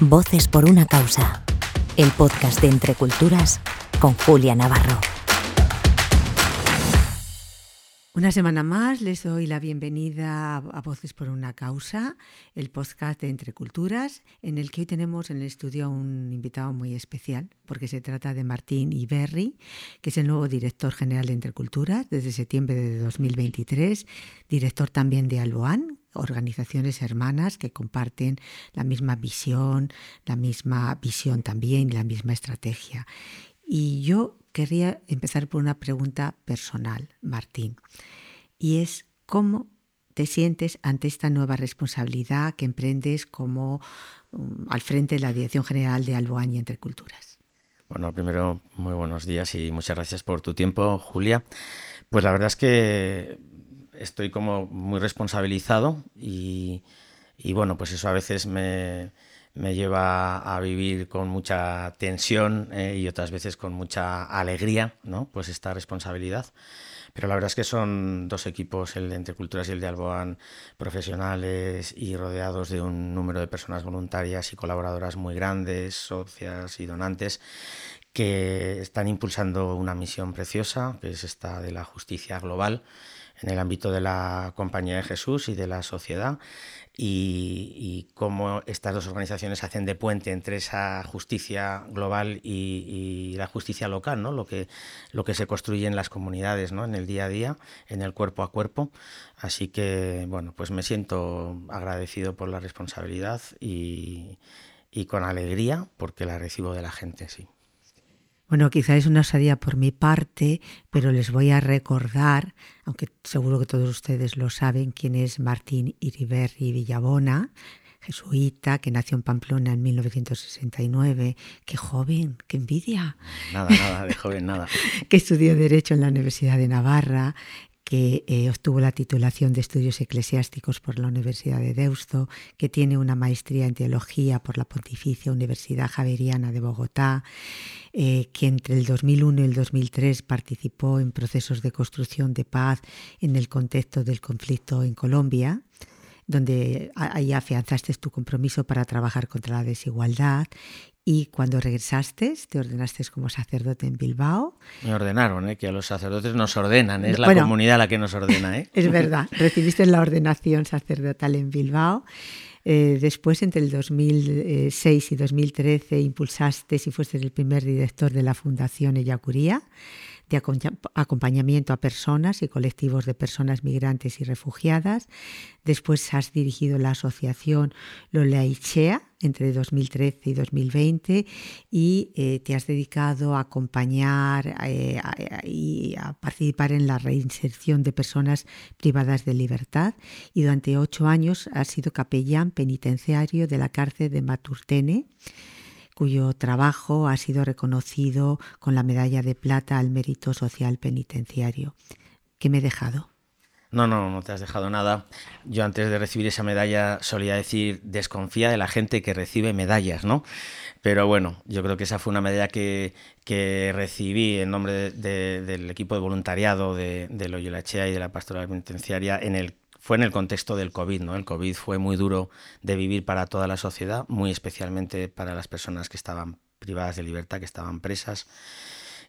Voces por una causa. El podcast de Entre Culturas con Julia Navarro. Una semana más les doy la bienvenida a Voces por una causa, el podcast de Entre Culturas, en el que hoy tenemos en el estudio un invitado muy especial, porque se trata de Martín Iberri, que es el nuevo director general de Entre Culturas desde septiembre de 2023, director también de Alboán, organizaciones hermanas que comparten la misma visión, la misma visión también la misma estrategia. Y yo querría empezar por una pregunta personal, Martín, y es cómo te sientes ante esta nueva responsabilidad que emprendes como um, al frente de la Dirección General de Alboán y Entre Culturas. Bueno, primero, muy buenos días y muchas gracias por tu tiempo, Julia. Pues la verdad es que estoy como muy responsabilizado y, bueno, pues eso a veces me, lleva a vivir con mucha tensión eh, y otras veces con mucha alegría, ¿no? Pues esta responsabilidad. Pero la verdad es que son dos equipos, el de Entre Culturas y el de Alboán, profesionales y rodeados de un número de personas voluntarias y colaboradoras muy grandes, socias y donantes, que están impulsando una misión preciosa, que es esta de la justicia global en el ámbito de la Compañía de Jesús y de la sociedad y, cómo estas dos organizaciones hacen de puente entre esa justicia global y, la justicia local, ¿no? lo, que, lo que se construye en las comunidades, ¿no? en el día a día, en el cuerpo a cuerpo. Así que, bueno, pues me siento agradecido por la responsabilidad y, y con alegría porque la recibo de la gente, sí. Bueno, quizá es una osadía por mi parte, pero les voy a recordar, aunque seguro que todos ustedes lo saben, quién es Martín Iriberri Villabona, jesuita, que nació en Pamplona en 1969. ¡Qué joven! ¡Qué envidia! Nada, nada, de joven, nada. que estudió Derecho en la Universidad de Navarra, que eh, obtuvo la titulación de estudios eclesiásticos por la Universidad de Deusto, que tiene una maestría en teología por la Pontificia Universidad Javeriana de Bogotá, eh, que entre el 2001 y el 2003 participó en procesos de construcción de paz en el contexto del conflicto en Colombia donde ahí afianzaste tu compromiso para trabajar contra la desigualdad y cuando regresaste, te ordenaste como sacerdote en Bilbao. Me ordenaron, ¿eh? que a los sacerdotes nos ordenan, es la comunidad la que nos ordena. ¿eh? Es verdad, recibiste la ordenación sacerdotal en Bilbao. Eh, después, entre el 2006 y 2013, impulsaste y fuiste el primer director de la Fundación Ellacuría de acompañamiento a personas y colectivos de personas migrantes y refugiadas. Después has dirigido la asociación Loleichea entre 2013 y 2020 y eh, te has dedicado a acompañar eh, y a participar en la reinserción de personas privadas de libertad y durante ocho años has sido capellán penitenciario de la cárcel de Maturtene cuyo trabajo ha sido reconocido con la medalla de plata al mérito social penitenciario. ¿Qué me he dejado? No, no, no te has dejado nada. Yo antes de recibir esa medalla solía decir, desconfía de la gente que recibe medallas, ¿no? Pero bueno, yo creo que esa fue una medalla que, que recibí en nombre del equipo de voluntariado de, de Loyola Chea y de la Pastoral Penitenciaria en el fue en el contexto del COVID, ¿no? El COVID fue muy duro de vivir para toda la sociedad, muy especialmente para las personas que estaban privadas de libertad, que estaban presas.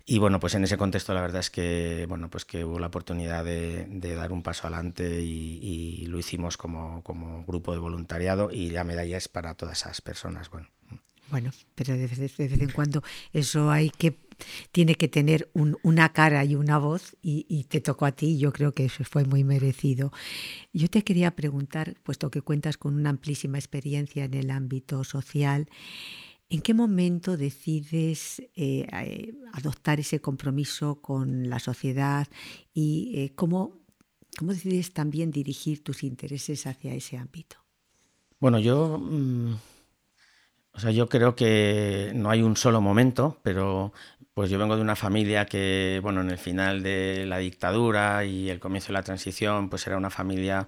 Y bueno, pues en ese contexto la verdad es que, bueno, pues que hubo la oportunidad de, dar un paso adelante y, lo hicimos como, como, grupo de voluntariado y la medalla es para todas esas personas. Bueno, bueno pero de vez, de vez en cuando eso hay que tiene que tener una cara y una voz y, te tocó a ti, yo creo que eso fue muy merecido. Yo te quería preguntar, puesto que cuentas con una amplísima experiencia en el ámbito social, ¿en qué momento decides eh, eh, adoptar ese compromiso con la sociedad y eh, cómo, cómo decides también dirigir tus intereses hacia ese ámbito? Bueno, yo... Mm, o sea, yo creo que no hay un solo momento, pero pues yo vengo de una familia que, bueno, en el final de la dictadura y el comienzo de la transición, pues era una familia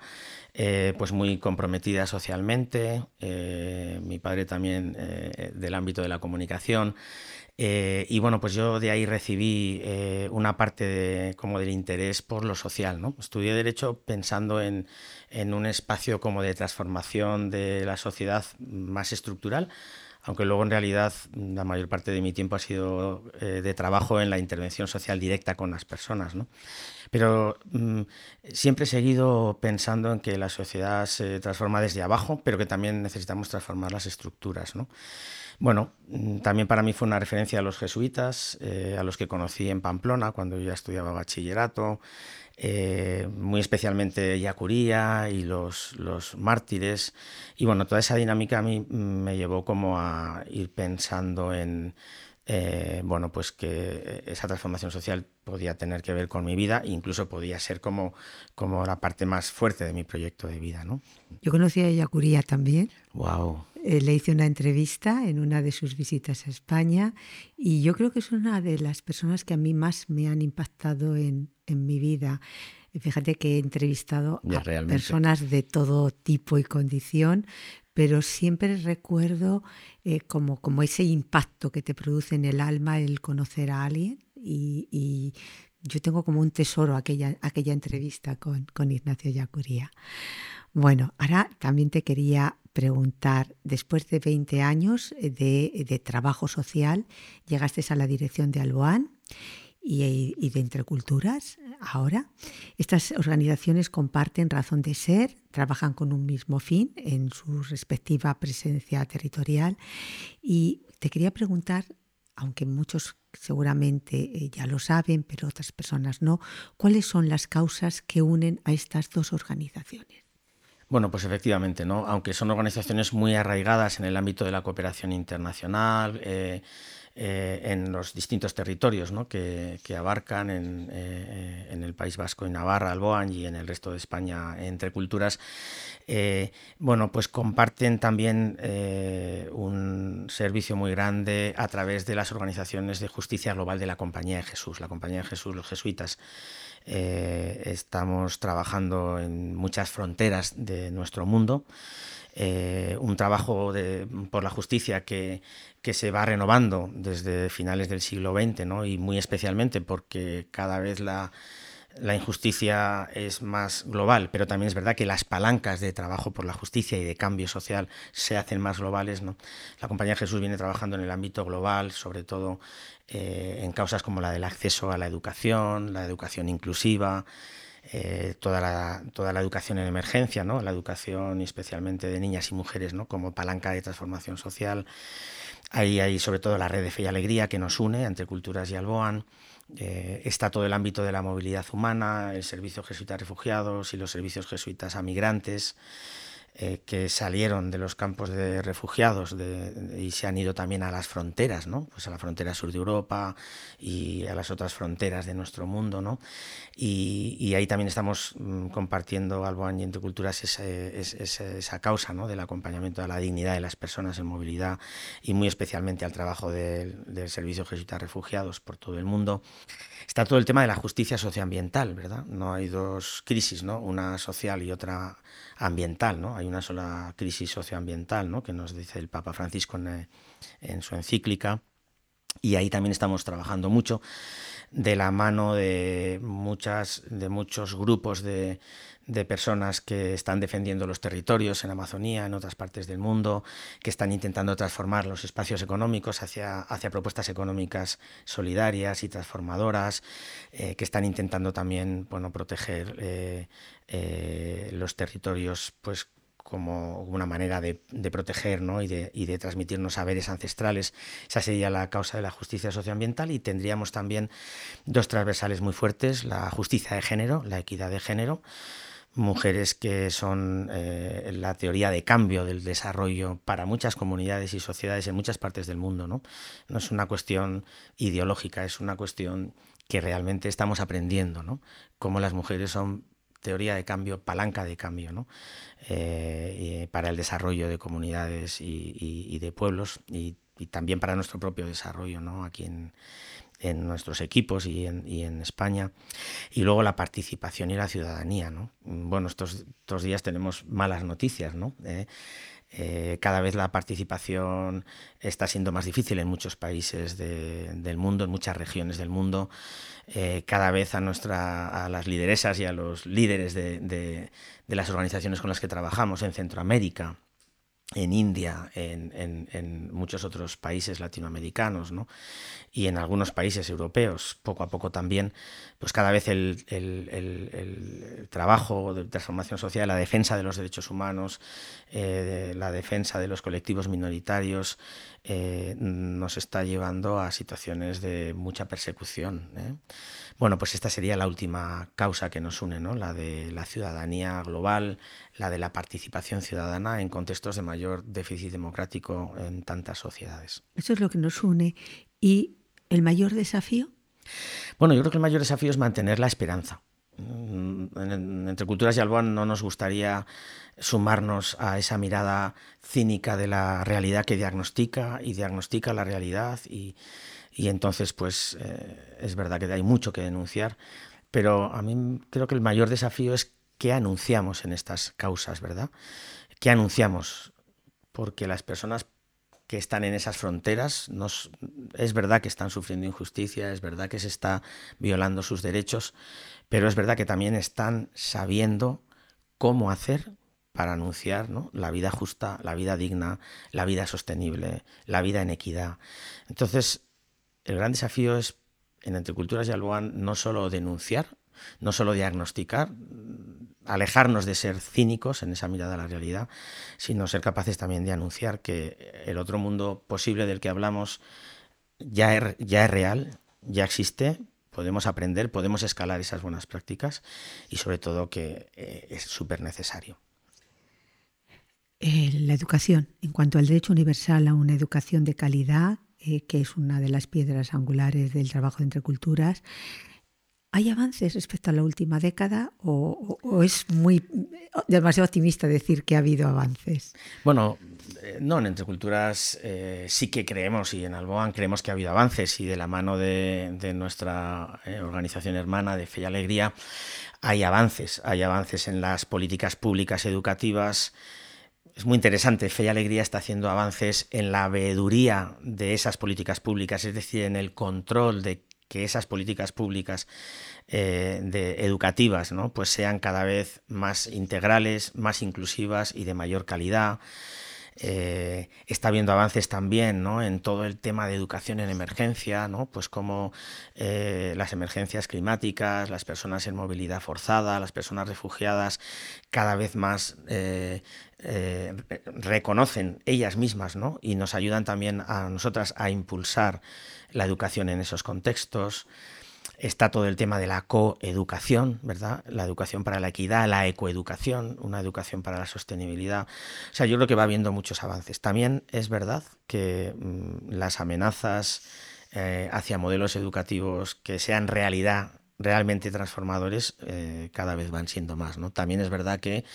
eh, pues muy comprometida socialmente. Eh, mi padre también eh, del ámbito de la comunicación. y bueno, pues yo de ahí recibí una parte de, como del interés por lo social. ¿no? Estudié Derecho pensando en, en un espacio como de transformación de la sociedad más estructural aunque luego en realidad la mayor parte de mi tiempo ha sido eh, de trabajo en la intervención social directa con las personas. ¿no? Pero mm, siempre he seguido pensando en que la sociedad se transforma desde abajo, pero que también necesitamos transformar las estructuras. ¿no? Bueno, mm, también para mí fue una referencia a los jesuitas, eh, a los que conocí en Pamplona cuando yo ya estudiaba bachillerato, eh, muy especialmente Yacuría y los, los mártires. Y bueno, toda esa dinámica a mí mm, me llevó como a ir pensando en, eh, bueno, pues que esa transformación social podía tener que ver con mi vida e incluso podía ser como, como la parte más fuerte de mi proyecto de vida, ¿no? Yo conocí a Yacuría también. Wow. Eh, le hice una entrevista en una de sus visitas a España y yo creo que es una de las personas que a mí más me han impactado en, en mi vida. Fíjate que he entrevistado a personas de todo tipo y condición, pero siempre recuerdo eh, como, como ese impacto que te produce en el alma el conocer a alguien y, yo tengo como un tesoro aquella, aquella entrevista con, con Ignacio Yacuría. Bueno, ahora también te quería preguntar, después de 20 años de, de trabajo social, llegaste a la dirección de Alboán y, de Entre Culturas ahora. Estas organizaciones comparten razón de ser, trabajan con un mismo fin en su respectiva presencia territorial y te quería preguntar, aunque muchos seguramente eh, ya lo saben, pero otras personas no, ¿cuáles son las causas que unen a estas dos organizaciones? Bueno, pues efectivamente, ¿no? Aunque son organizaciones muy arraigadas en el ámbito de la cooperación internacional, eh, eh, en los distintos territorios que, abarcan eh, en, el País Vasco y Navarra, Alboan y en el resto de España entre culturas, eh, bueno, pues comparten también un servicio muy grande a través de las organizaciones de justicia global de la Compañía de Jesús, la Compañía de Jesús, los jesuitas. estamos trabajando en muchas fronteras de nuestro mundo. Un trabajo por la justicia que, que se va renovando desde finales del siglo XX, ¿no? y muy especialmente porque cada vez la, injusticia es más global, pero también es verdad que las palancas de trabajo por la justicia y de cambio social se hacen más globales. ¿no? La Compañía Jesús viene trabajando en el ámbito global, sobre todo eh, en causas como la del acceso a la educación, la educación inclusiva, eh, toda, la, toda la educación en emergencia, ¿no? la educación especialmente de niñas y mujeres ¿no? como palanca de transformación social. Ahí hay sobre todo la red de Fe y Alegría que nos une entre Culturas y Alboan. Eh, está todo el ámbito de la movilidad humana, el servicio jesuita a refugiados y los servicios jesuitas a migrantes. Eh, que salieron de los campos de refugiados y se han ido también a las fronteras, ¿no? Pues a la frontera sur de Europa y a las otras fronteras de nuestro mundo, ¿no? Y, ahí también estamos mm, compartiendo Alboan y Entre Culturas esa, esa, causa, ¿no? Del acompañamiento a la dignidad de las personas en movilidad y muy especialmente al trabajo del, del Servicio Jesuita Refugiados por todo el mundo. Está todo el tema de la justicia socioambiental, ¿verdad? No hay dos crisis, ¿no? Una social y otra ambiental, ¿no? Hay una sola crisis socioambiental, ¿no? Que nos dice el Papa Francisco en, su encíclica. Y ahí también estamos trabajando mucho de la mano de muchas de muchos grupos de, de personas que están defendiendo los territorios en Amazonía, en otras partes del mundo, que están intentando transformar los espacios económicos hacia, hacia propuestas económicas solidarias y transformadoras, eh, que están intentando también proteger eh, eh, los territorios pues, como una manera de, proteger y, de, y, de, transmitirnos saberes ancestrales. Esa sería la causa de la justicia socioambiental y tendríamos también dos transversales muy fuertes, la justicia de género, la equidad de género, mujeres que son eh, la teoría de cambio del desarrollo para muchas comunidades y sociedades en muchas partes del mundo. ¿no? no es una cuestión ideológica, es una cuestión que realmente estamos aprendiendo, ¿no? cómo las mujeres son teoría de cambio, palanca de cambio, ¿no? Eh, para el desarrollo de comunidades y, de pueblos y, y, también para nuestro propio desarrollo ¿no? aquí en nuestros equipos y en, España. Y luego la participación y la ciudadanía. ¿no? Bueno, estos, estos días tenemos malas noticias. ¿no? Eh, eh, cada vez la participación está siendo más difícil en muchos países del mundo, en muchas regiones del mundo. Eh, cada vez a, nuestra, a las lideresas y a los líderes de, de las organizaciones con las que trabajamos en Centroamérica, en India, en, muchos otros países latinoamericanos ¿no? y en algunos países europeos, poco a poco también, pues cada vez el, trabajo de transformación social, la defensa de los derechos humanos, eh, la defensa de los colectivos minoritarios, eh, nos está llevando a situaciones de mucha persecución. ¿eh? Bueno, pues esta sería la última causa que nos une, ¿no? la de la ciudadanía global, la de la participación ciudadana en contextos de mayor déficit democrático en tantas sociedades. Eso es lo que nos une. ¿Y el mayor desafío? Bueno, yo creo que el mayor desafío es mantener la esperanza. Mm, entre Culturas y Alboan no nos gustaría sumarnos a esa mirada cínica de la realidad que diagnostica y diagnostica la realidad y, entonces pues eh, es verdad que hay mucho que denunciar, pero a mí creo que el mayor desafío es qué anunciamos en estas causas, ¿verdad? ¿Qué anunciamos? Porque las personas que están en esas fronteras, nos, es verdad que están sufriendo injusticia, es verdad que se está violando sus derechos, pero es verdad que también están sabiendo cómo hacer para anunciar la vida justa, la vida digna, la vida sostenible, la vida en equidad. Entonces, el gran desafío es en Entre Culturas y Alboan no solo denunciar, no solo diagnosticar, alejarnos de ser cínicos en esa mirada a la realidad, sino ser capaces también de anunciar que el otro mundo posible del que hablamos ya es, ya es real, ya existe, podemos aprender, podemos escalar esas buenas prácticas y sobre todo que eh, es súper necesario. Eh, la educación, en cuanto al derecho universal a una educación de calidad, eh, que es una de las piedras angulares del trabajo entre culturas, ¿Hay avances respecto a la última década o, es muy demasiado optimista decir que ha habido avances? Bueno, eh, no, en Entre Culturas eh, sí que creemos y en Alboan creemos que ha habido avances y de la mano de, nuestra eh, organización hermana de Fe y Alegría hay avances, hay avances en las políticas públicas educativas. Es muy interesante, Fe y Alegría está haciendo avances en la veeduría de esas políticas públicas, es decir, en el control de que esas políticas públicas eh, educativas ¿no? pues sean cada vez más integrales, más inclusivas y de mayor calidad. Eh, está habiendo avances también ¿no? en todo el tema de educación en emergencia, ¿no? pues como eh, las emergencias climáticas, las personas en movilidad forzada, las personas refugiadas, cada vez más reconocen ellas mismas ¿no? y nos ayudan también a nosotras a impulsar la educación en esos contextos. Está todo el tema de la coeducación, ¿verdad? La educación para la equidad, la ecoeducación, una educación para la sostenibilidad. O sea, yo creo que va habiendo muchos avances. También es verdad que mm, las amenazas eh, hacia modelos educativos que sean realidad, realmente transformadores, eh, cada vez van siendo más. ¿no? También es verdad que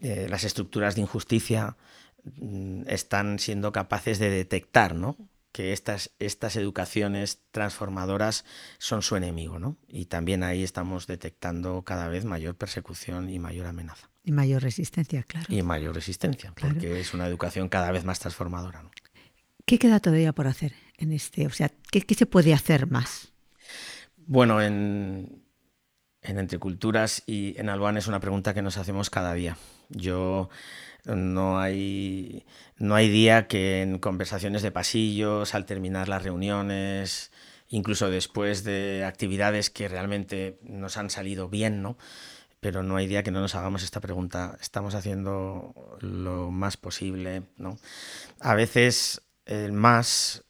eh, las estructuras de injusticia mm, están siendo capaces de detectar ¿no? Que estas, estas educaciones transformadoras son su enemigo, ¿no? Y también ahí estamos detectando cada vez mayor persecución y mayor amenaza. Y mayor resistencia, claro. Y mayor resistencia, porque es una educación cada vez más transformadora. ¿no? ¿Qué queda todavía por hacer en este? O sea, ¿qué, qué se puede hacer más? Bueno, en, en Entre Culturas y en Alban es una pregunta que nos hacemos cada día. Yo no hay, no hay día que en conversaciones de pasillos, al terminar las reuniones, incluso después de actividades que realmente nos han salido bien, ¿no? Pero no hay día que no nos hagamos esta pregunta. Estamos haciendo lo más posible, ¿no? A veces el más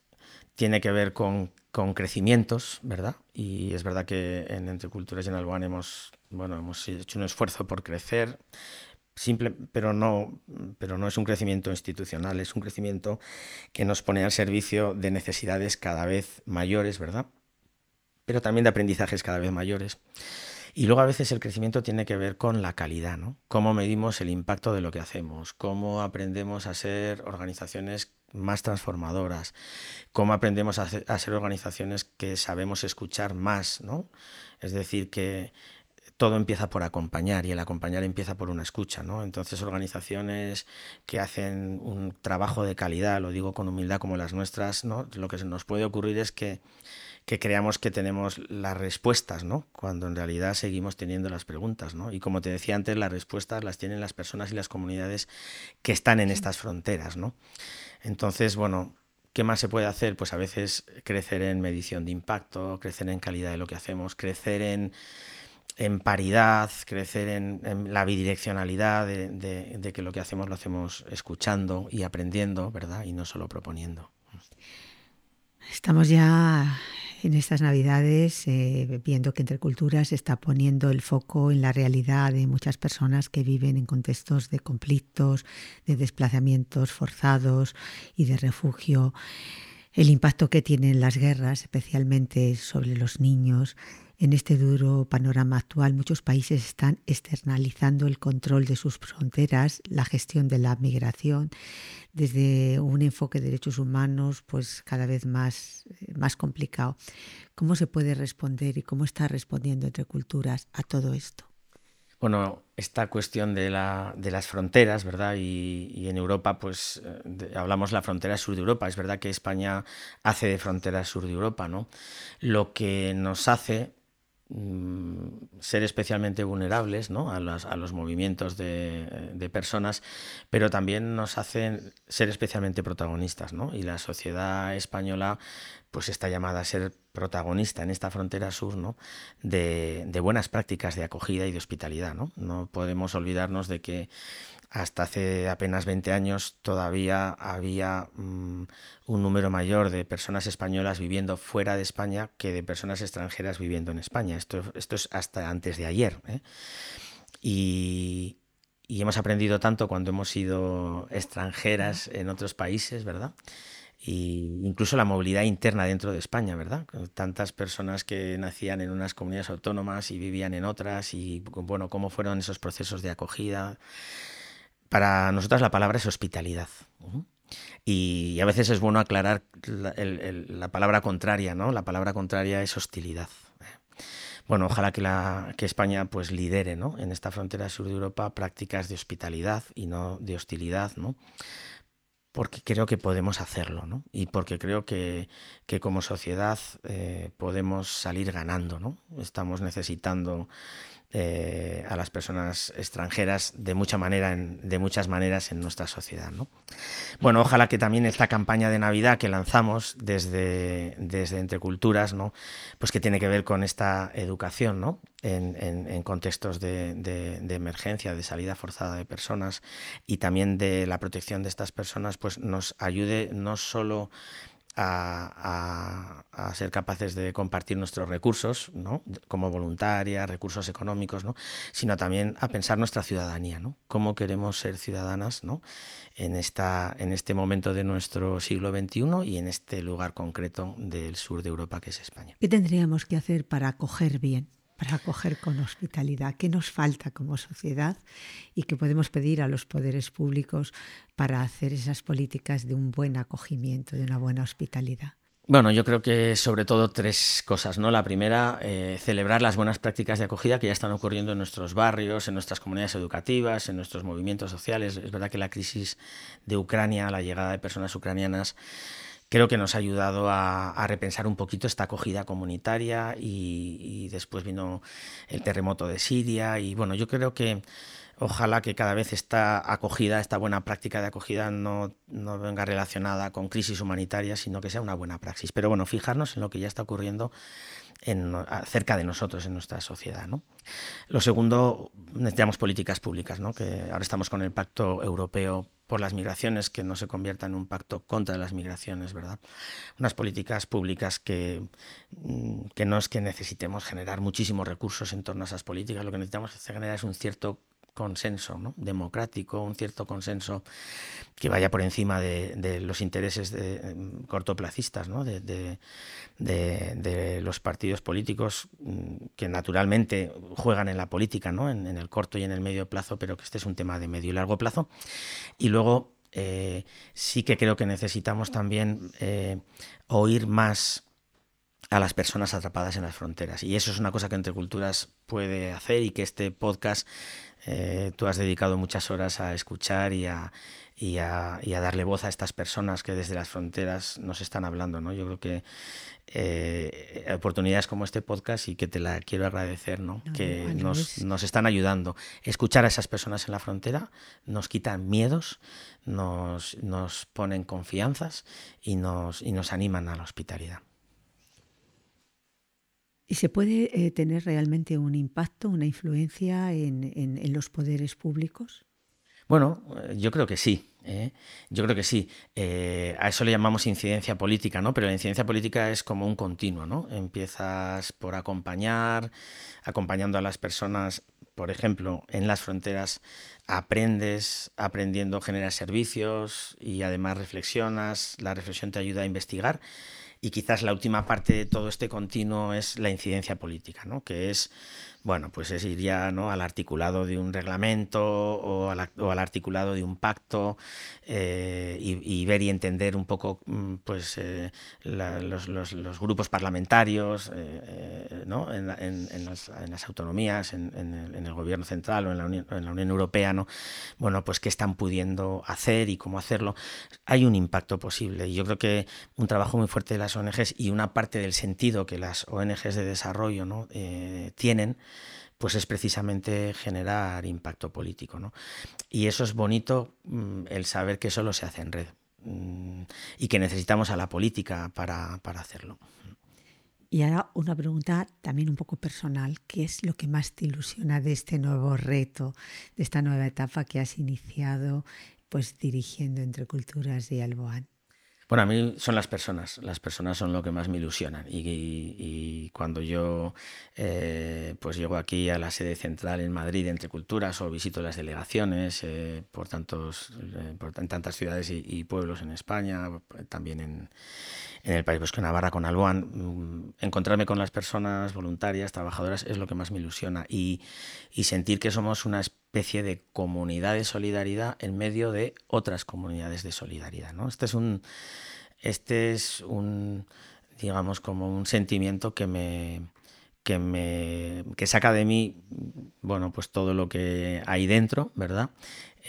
tiene que ver con, con crecimientos, ¿verdad? Y es verdad que en Entre Culturas y en Alban hemos, bueno, hemos hecho un esfuerzo por crecer simple, pero no, pero no es un crecimiento institucional, es un crecimiento que nos pone al servicio de necesidades cada vez mayores, ¿verdad? Pero también de aprendizajes cada vez mayores. Y luego a veces el crecimiento tiene que ver con la calidad, ¿no? Cómo medimos el impacto de lo que hacemos, cómo aprendemos a ser organizaciones más transformadoras, cómo aprendemos a, a ser organizaciones que sabemos escuchar más, ¿no? Es decir, que todo empieza por acompañar y el acompañar empieza por una escucha, ¿no? Entonces organizaciones que hacen un trabajo de calidad, lo digo con humildad como las nuestras, ¿no? Lo que nos puede ocurrir es que que creamos que tenemos las respuestas, ¿no? Cuando en realidad seguimos teniendo las preguntas, ¿no? Y como te decía antes, las respuestas las tienen las personas y las comunidades que están en estas fronteras, ¿no? Entonces, bueno, ¿qué más se puede hacer? Pues a veces crecer en medición de impacto, crecer en calidad de lo que hacemos, crecer en, en paridad, crecer en, la bidireccionalidad de, de que lo que hacemos lo hacemos escuchando y aprendiendo, ¿verdad? Y no solo proponiendo. Estamos ya en estas Navidades eh, viendo que Entre Culturas está poniendo el foco en la realidad de muchas personas que viven en contextos de conflictos, de desplazamientos forzados y de refugio. El impacto que tienen las guerras, especialmente sobre los niños, en este duro panorama actual, muchos países están externalizando el control de sus fronteras, la gestión de la migración, desde un enfoque de derechos humanos pues cada vez más, eh, más complicado. ¿Cómo se puede responder y cómo está respondiendo entre culturas a todo esto? Bueno, esta cuestión de, la, de las fronteras, ¿verdad? Y, en Europa, pues hablamos de la frontera sur de Europa. Es verdad que España hace de frontera sur de Europa, ¿no? Lo que nos hace ser especialmente vulnerables ¿no? a, los, a, los, movimientos de, de, personas, pero también nos hacen ser especialmente protagonistas. ¿no? Y la sociedad española pues está llamada a ser protagonista en esta frontera sur ¿no? de, de buenas prácticas de acogida y de hospitalidad. ¿no? no podemos olvidarnos de que hasta hace apenas 20 años todavía había mm, un número mayor de personas españolas viviendo fuera de España que de personas extranjeras viviendo en España. Esto, esto es hasta antes de ayer. ¿eh? Y, hemos aprendido tanto cuando hemos sido extranjeras en otros países, ¿verdad? y incluso la movilidad interna dentro de España, ¿verdad? Tantas personas que nacían en unas comunidades autónomas y vivían en otras y bueno, cómo fueron esos procesos de acogida. Para nosotras la palabra es hospitalidad. Y a veces es bueno aclarar la, palabra contraria, ¿no? La palabra contraria es hostilidad. Bueno, ojalá que España pues lidere ¿no? en esta frontera sur de Europa prácticas de hospitalidad y no de hostilidad, ¿no? Porque creo que podemos hacerlo, ¿no? Y porque creo que, que como sociedad eh, podemos salir ganando, ¿no? Estamos necesitando eh, a las personas extranjeras de mucha manera, de muchas maneras en nuestra sociedad. ¿no? Bueno, ojalá que también esta campaña de Navidad que lanzamos desde, desde Entre Culturas, ¿no? pues que tiene que ver con esta educación ¿no? En, en, contextos de, emergencia, de salida forzada de personas y también de la protección de estas personas, pues nos ayude no solo a, ser capaces de compartir nuestros recursos, ¿no? como voluntaria, recursos económicos, ¿no? sino también a pensar nuestra ciudadanía, ¿no? cómo queremos ser ciudadanas ¿no? en, esta, en este momento de nuestro siglo XXI y en este lugar concreto del sur de Europa que es España. ¿Qué tendríamos que hacer para acoger bien para acoger con hospitalidad, qué nos falta como sociedad y qué podemos pedir a los poderes públicos para hacer esas políticas de un buen acogimiento, de una buena hospitalidad. Bueno, yo creo que sobre todo tres cosas, ¿no? La primera, eh, celebrar las buenas prácticas de acogida que ya están ocurriendo en nuestros barrios, en nuestras comunidades educativas, en nuestros movimientos sociales. Es verdad que la crisis de Ucrania, la llegada de personas ucranianas, creo que nos ha ayudado a, repensar un poquito esta acogida comunitaria y, después vino el terremoto de Siria y bueno, yo creo que ojalá que cada vez esta acogida, esta buena práctica de acogida no, no, venga relacionada con crisis humanitarias, sino que sea una buena praxis. Pero bueno, fijarnos en lo que ya está ocurriendo en, cerca de nosotros, en nuestra sociedad. ¿no? Lo segundo, necesitamos políticas públicas, ¿no? que ahora estamos con el Pacto Europeo por las migraciones que no se convierta en un pacto contra las migraciones, ¿verdad? Unas políticas públicas que, mm, que no es que necesitemos generar muchísimos recursos en torno a esas políticas, lo que necesitamos generar es un cierto consenso ¿no? democrático, un cierto consenso que vaya por encima de, los intereses de, mm, cortoplacistas ¿no? de, de, los partidos políticos mm, que naturalmente juegan en la política, ¿no? En, el corto y en el medio plazo, pero que este es un tema de medio y largo plazo. Y luego eh, sí que creo que necesitamos también eh, oír más a las personas atrapadas en las fronteras. Y eso es una cosa que Entre Culturas puede hacer y que este podcast eh, tú has dedicado muchas horas a escuchar y a, y a, darle voz a estas personas que desde las fronteras nos están hablando. ¿no? Yo creo que eh, oportunidades como este podcast y que te la quiero agradecer, ¿no? que nos, nos, están ayudando. Escuchar a esas personas en la frontera nos quitan miedos, nos, nos ponen confianzas y nos, y nos animan a la hospitalidad. ¿Y se puede eh, tener realmente un impacto, una influencia en, los poderes públicos? Bueno, eh, yo creo que sí. ¿eh? Yo creo que sí. a eso le llamamos incidencia política, ¿no? Pero la incidencia política es como un continuo, ¿no? Empiezas por acompañar, acompañando a las personas, por ejemplo, en las fronteras, aprendes, aprendiendo generas servicios y además reflexionas. La reflexión te ayuda a investigar. Y quizás la última parte de todo este continuo es la incidencia política, ¿no? que es bueno, pues es ir ya ¿no? al articulado de un reglamento o al, articulado de un pacto eh, y, ver y entender un poco mm, pues, eh, los, grupos parlamentarios eh, ¿no? en, las, autonomías, en, el, gobierno central o en la, Unión, en la Unión Europea, ¿no? bueno, pues qué están pudiendo hacer y cómo hacerlo. Hay un impacto posible y yo creo que un trabajo muy fuerte de las ONGs y una parte del sentido que las ONGs de desarrollo ¿no? tienen pues es precisamente generar impacto político. ¿no? Y eso es bonito, mm, el saber que solo se hace en red mm, y que necesitamos a la política para, para hacerlo. Y ahora una pregunta también un poco personal, ¿qué es lo que más te ilusiona de este nuevo reto, de esta nueva etapa que has iniciado pues dirigiendo entre culturas y Alboán? Bueno, a mí son las personas, las personas son lo que más me ilusionan. Y, cuando yo eh, pues llego aquí a la sede central en Madrid entre culturas o visito las delegaciones eh, por, tantos, eh, por tantas ciudades y, pueblos en España, también en, en el País Vasco, Navarra, con Alboan, mm, encontrarme con las personas voluntarias, trabajadoras, es lo que más me ilusiona. Y, y sentir que somos una especie de comunidad de solidaridad en medio de otras comunidades de solidaridad. ¿no? Este es un, este es un, digamos, como un sentimiento que me, que me que saca de mí bueno pues todo lo que hay dentro verdad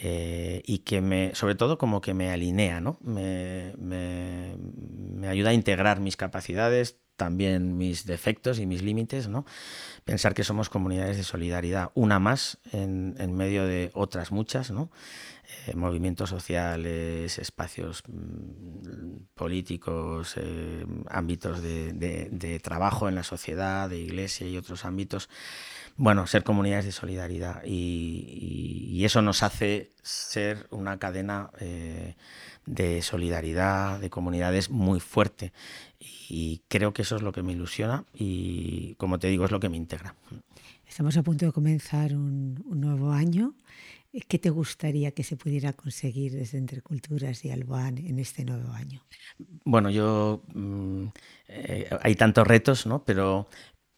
eh, y que me sobre todo como que me alinea no me, me, me ayuda a integrar mis capacidades también mis defectos y mis límites, ¿no? Pensar que somos comunidades de solidaridad, una más en, medio de otras muchas. Eh, movimientos sociales, espacios mm, políticos, eh, ámbitos de, trabajo en la sociedad, de iglesia y otros ámbitos. Bueno, ser comunidades de solidaridad y, eso nos hace ser una cadena eh, de solidaridad, de comunidades muy fuerte. Y creo que eso es lo que me ilusiona y, como te digo, es lo que me integra. Estamos a punto de comenzar un, nuevo año. ¿Qué te gustaría que se pudiera conseguir desde Entre Culturas y Alboán en este nuevo año? Bueno, yo mm, eh, hay tantos retos, ¿no? Pero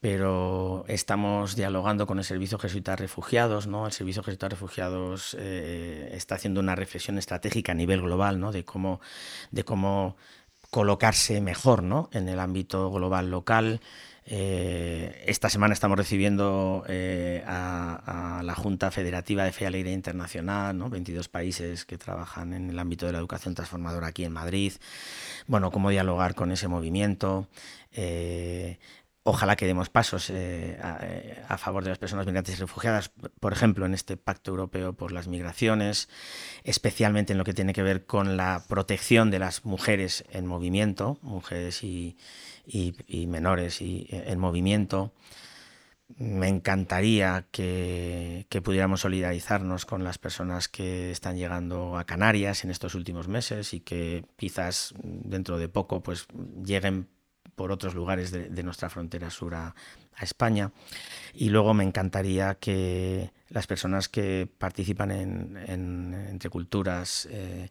pero estamos dialogando con el Servicio Jesuita Refugiados, ¿no? El Servicio Jesuita Refugiados eh, está haciendo una reflexión estratégica a nivel global, ¿no? De cómo, de cómo colocarse mejor, ¿no? En el ámbito global local. Eh, esta semana estamos recibiendo eh, a, la Junta Federativa de Fe y Alegría Internacional, ¿no? 22 países que trabajan en el ámbito de la educación transformadora aquí en Madrid. Bueno, cómo dialogar con ese movimiento. Ojalá que demos pasos eh, eh, a, favor de las personas migrantes y refugiadas, por ejemplo, en este Pacto Europeo por las Migraciones, especialmente en lo que tiene que ver con la protección de las mujeres en movimiento, mujeres y, menores eh, en movimiento. Me encantaría que, que, pudiéramos solidarizarnos con las personas que están llegando a Canarias en estos últimos meses y que quizás dentro de poco pues lleguen por otros lugares de, nuestra frontera sur a, España. Y luego me encantaría que las personas que participan en, Entre Culturas, eh,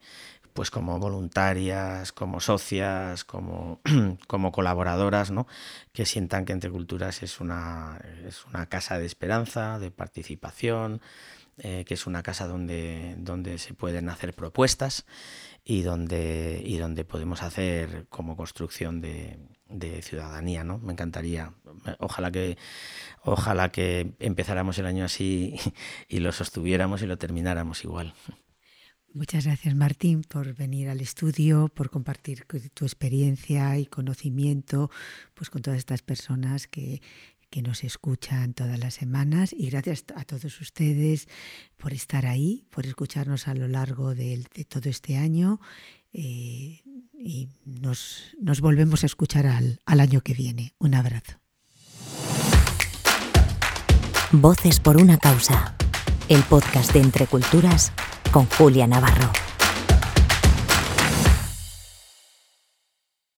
pues como voluntarias, como socias, como, como colaboradoras, ¿no? que sientan que Entre Culturas es una, es una casa de esperanza, de participación, eh, que es una casa donde, donde se pueden hacer propuestas y donde, y donde podemos hacer como construcción de, ciudadanía, ¿no? Me encantaría. Ojalá que, ojalá que empezáramos el año así y lo sostuviéramos y lo termináramos igual. Muchas gracias Martín por venir al estudio, por compartir tu experiencia y conocimiento pues, con todas estas personas que, que nos escuchan todas las semanas y gracias a todos ustedes por estar ahí, por escucharnos a lo largo de, todo este año eh, y nos, nos, volvemos a escuchar al, al año que viene. Un abrazo. Voces por una causa, el podcast de Entre Culturas con Julia Navarro.